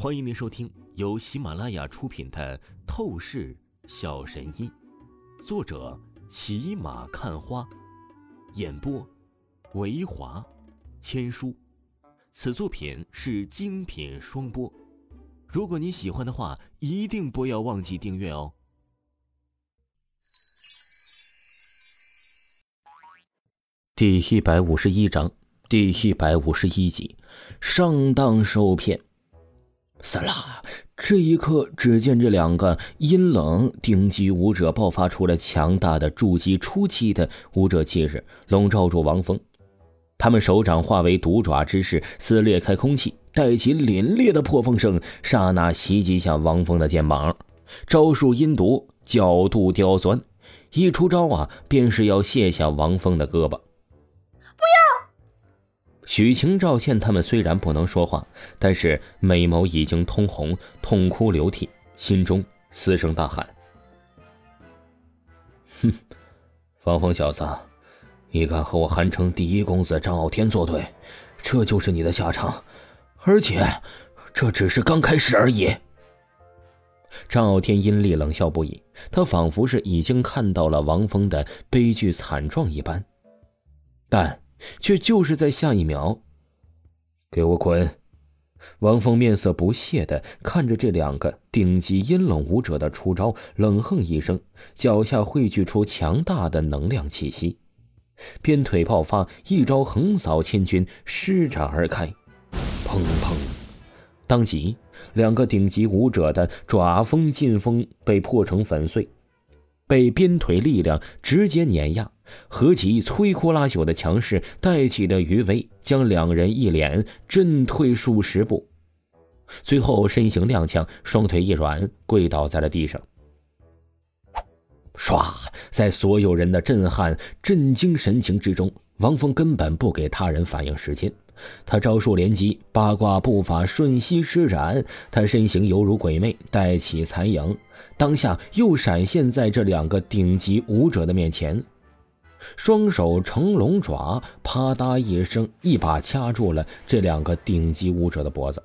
欢迎您收听由喜马拉雅出品的《透视小神医》，作者骑马看花，演播维华千书。此作品是精品双播。如果你喜欢的话，一定不要忘记订阅哦。第一百五十一章，第一百五十一集，上当受骗。死了！这一刻，只见这两个阴冷顶级武者爆发出了强大的筑基初期的武者气势，笼罩住王峰。他们手掌化为毒爪之势，撕裂开空气，带起凛冽的破风声，刹那袭击向王峰的肩膀。招数阴毒，角度刁钻，一出招啊，便是要卸下王峰的胳膊。许晴、赵倩他们虽然不能说话，但是美眸已经通红，痛哭流涕，心中嘶声大喊：“哼，方峰小子，你敢和我韩城第一公子张傲天作对，这就是你的下场，而且这只是刚开始而已。”张傲天阴厉冷笑不已，他仿佛是已经看到了王峰的悲剧惨状一般，但。却就是在下一秒，给我滚！王峰面色不屑的看着这两个顶级阴冷武者的出招，冷哼一声，脚下汇聚出强大的能量气息，鞭腿爆发，一招横扫千军，施展而开，砰砰！当即，两个顶级武者的爪锋、劲锋被破成粉碎。被鞭腿力量直接碾压，何其摧枯拉朽的强势带起的余威，将两人一脸震退数十步，最后身形踉跄，双腿一软，跪倒在了地上。唰，在所有人的震撼、震惊神情之中，王峰根本不给他人反应时间。他招数连击，八卦步伐瞬息施展，他身形犹如鬼魅，带起残影，当下又闪现在这两个顶级武者的面前，双手成龙爪，啪嗒一声，一把掐住了这两个顶级武者的脖子。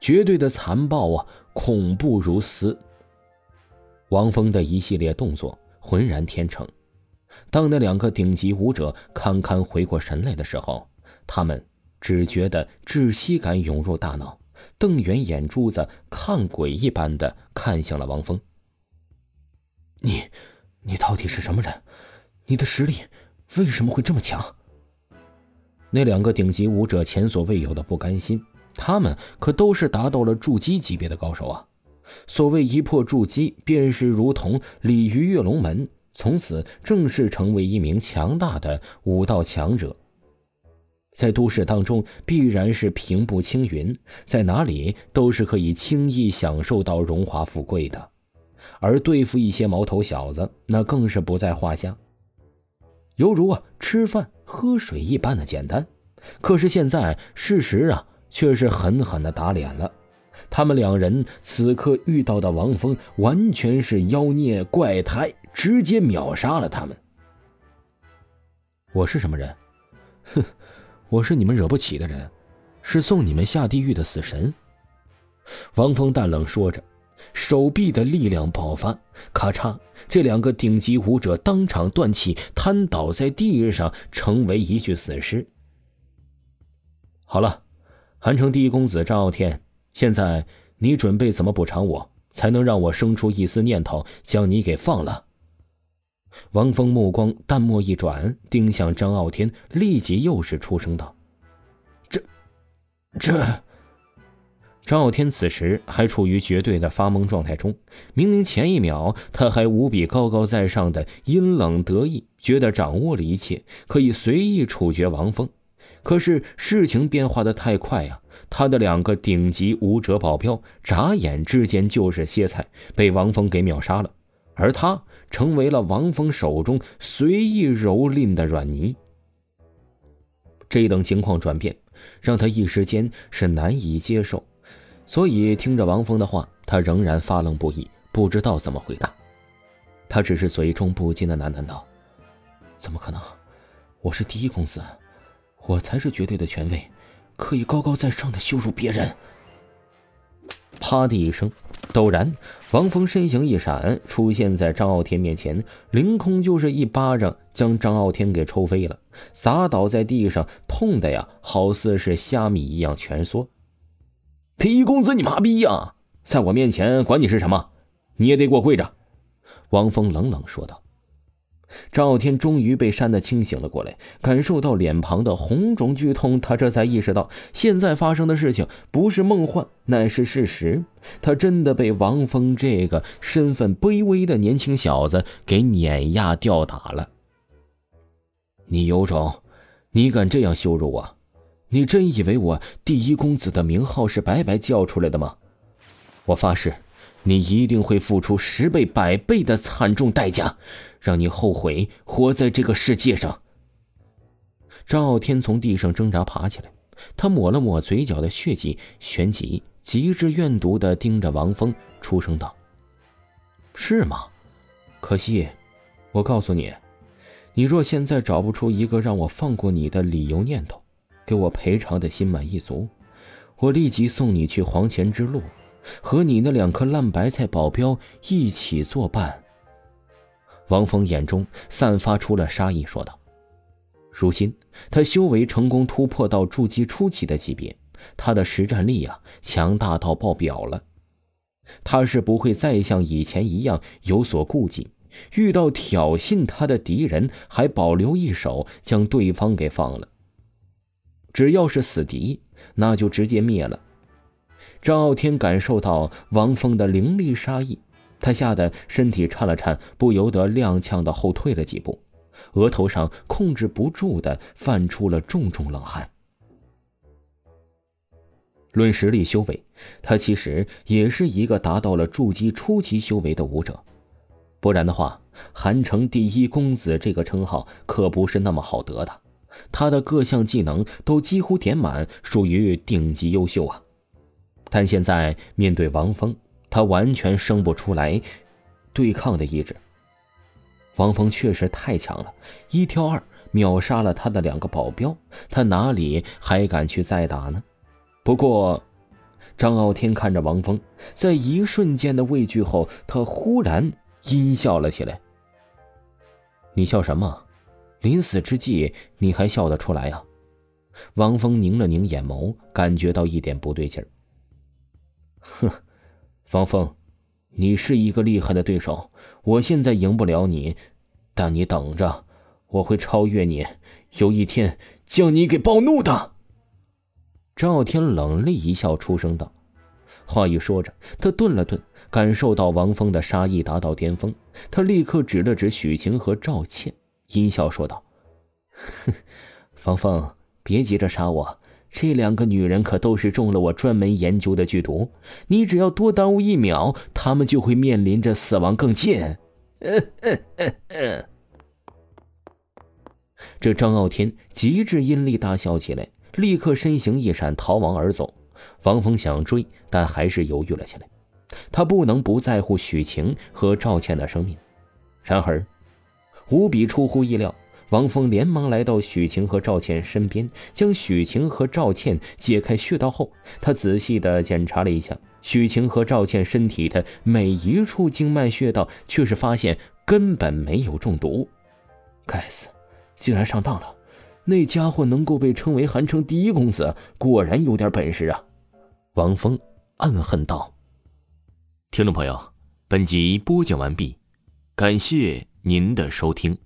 绝对的残暴啊，恐怖如斯。王峰的一系列动作浑然天成，当那两个顶级武者堪堪回过神来的时候。他们只觉得窒息感涌入大脑，瞪圆眼珠子，看鬼一般的看向了王峰。你，你到底是什么人？你的实力为什么会这么强？那两个顶级武者前所未有的不甘心，他们可都是达到了筑基级别的高手啊！所谓一破筑基，便是如同鲤鱼跃龙门，从此正式成为一名强大的武道强者。在都市当中，必然是平步青云，在哪里都是可以轻易享受到荣华富贵的，而对付一些毛头小子，那更是不在话下，犹如啊吃饭喝水一般的简单。可是现在事实啊，却是狠狠的打脸了。他们两人此刻遇到的王峰，完全是妖孽怪胎，直接秒杀了他们。我是什么人？哼！我是你们惹不起的人，是送你们下地狱的死神。王峰淡冷说着，手臂的力量爆发，咔嚓，这两个顶级武者当场断气，瘫倒在地上，成为一具死尸。好了，韩城第一公子张傲天，现在你准备怎么补偿我，才能让我生出一丝念头将你给放了？王峰目光淡漠一转，盯向张傲天，立即又是出声道：“这，这。”张傲天此时还处于绝对的发懵状态中。明明前一秒他还无比高高在上的阴冷得意，觉得掌握了一切，可以随意处决王峰。可是事情变化的太快呀！他的两个顶级武者保镖，眨眼之间就是歇菜，被王峰给秒杀了。而他成为了王峰手中随意蹂躏的软泥。这等情况转变，让他一时间是难以接受，所以听着王峰的话，他仍然发愣不已，不知道怎么回答。他只是嘴中不禁的喃喃道：“怎么可能？我是第一公子，我才是绝对的权威，可以高高在上的羞辱别人。”啪的一声，陡然，王峰身形一闪，出现在张傲天面前，凌空就是一巴掌，将张傲天给抽飞了，砸倒在地上，痛的呀，好似是虾米一样蜷缩。狄公子，你妈逼呀！在我面前管你是什么，你也得给我跪着！王峰冷冷说道。赵天终于被扇得清醒了过来，感受到脸庞的红肿剧痛，他这才意识到现在发生的事情不是梦幻，乃是事实。他真的被王峰这个身份卑微的年轻小子给碾压吊打了。你有种，你敢这样羞辱我？你真以为我第一公子的名号是白白叫出来的吗？我发誓。你一定会付出十倍、百倍的惨重代价，让你后悔活在这个世界上。赵天从地上挣扎爬起来，他抹了抹嘴角的血迹，旋即极致怨毒的盯着王峰，出声道：“是吗？可惜，我告诉你，你若现在找不出一个让我放过你的理由念头，给我赔偿的心满意足，我立即送你去黄泉之路。”和你那两颗烂白菜保镖一起作伴。王峰眼中散发出了杀意，说道：“如今他修为成功突破到筑基初期的级别，他的实战力啊强大到爆表了。他是不会再像以前一样有所顾忌，遇到挑衅他的敌人还保留一手，将对方给放了。只要是死敌，那就直接灭了。”张傲天感受到王峰的凌厉杀意，他吓得身体颤了颤，不由得踉跄的后退了几步，额头上控制不住的泛出了重重冷汗。论实力修为，他其实也是一个达到了筑基初期修为的武者，不然的话，韩城第一公子这个称号可不是那么好得的。他的各项技能都几乎点满，属于顶级优秀啊。但现在面对王峰，他完全生不出来对抗的意志。王峰确实太强了，一挑二秒杀了他的两个保镖，他哪里还敢去再打呢？不过，张傲天看着王峰，在一瞬间的畏惧后，他忽然阴笑了起来。你笑什么？临死之际你还笑得出来啊？王峰拧了拧眼眸，感觉到一点不对劲儿。哼，王峰，你是一个厉害的对手，我现在赢不了你，但你等着，我会超越你，有一天将你给暴怒的。赵天冷厉一笑，出声道：“话一说着，他顿了顿，感受到王峰的杀意达到巅峰，他立刻指了指许晴和赵倩，阴笑说道：‘哼，王峰，别急着杀我。’”这两个女人可都是中了我专门研究的剧毒，你只要多耽误一秒，她们就会面临着死亡更近。这张傲天极致阴厉大笑起来，立刻身形一闪，逃亡而走。王峰想追，但还是犹豫了起来。他不能不在乎许晴和赵倩的生命。然而，无比出乎意料。王峰连忙来到许晴和赵倩身边，将许晴和赵倩解开穴道后，他仔细的检查了一下许晴和赵倩身体的每一处经脉穴道，却是发现根本没有中毒。该死，竟然上当了！那家伙能够被称为韩城第一公子，果然有点本事啊！王峰暗恨道。听众朋友，本集播讲完毕，感谢您的收听。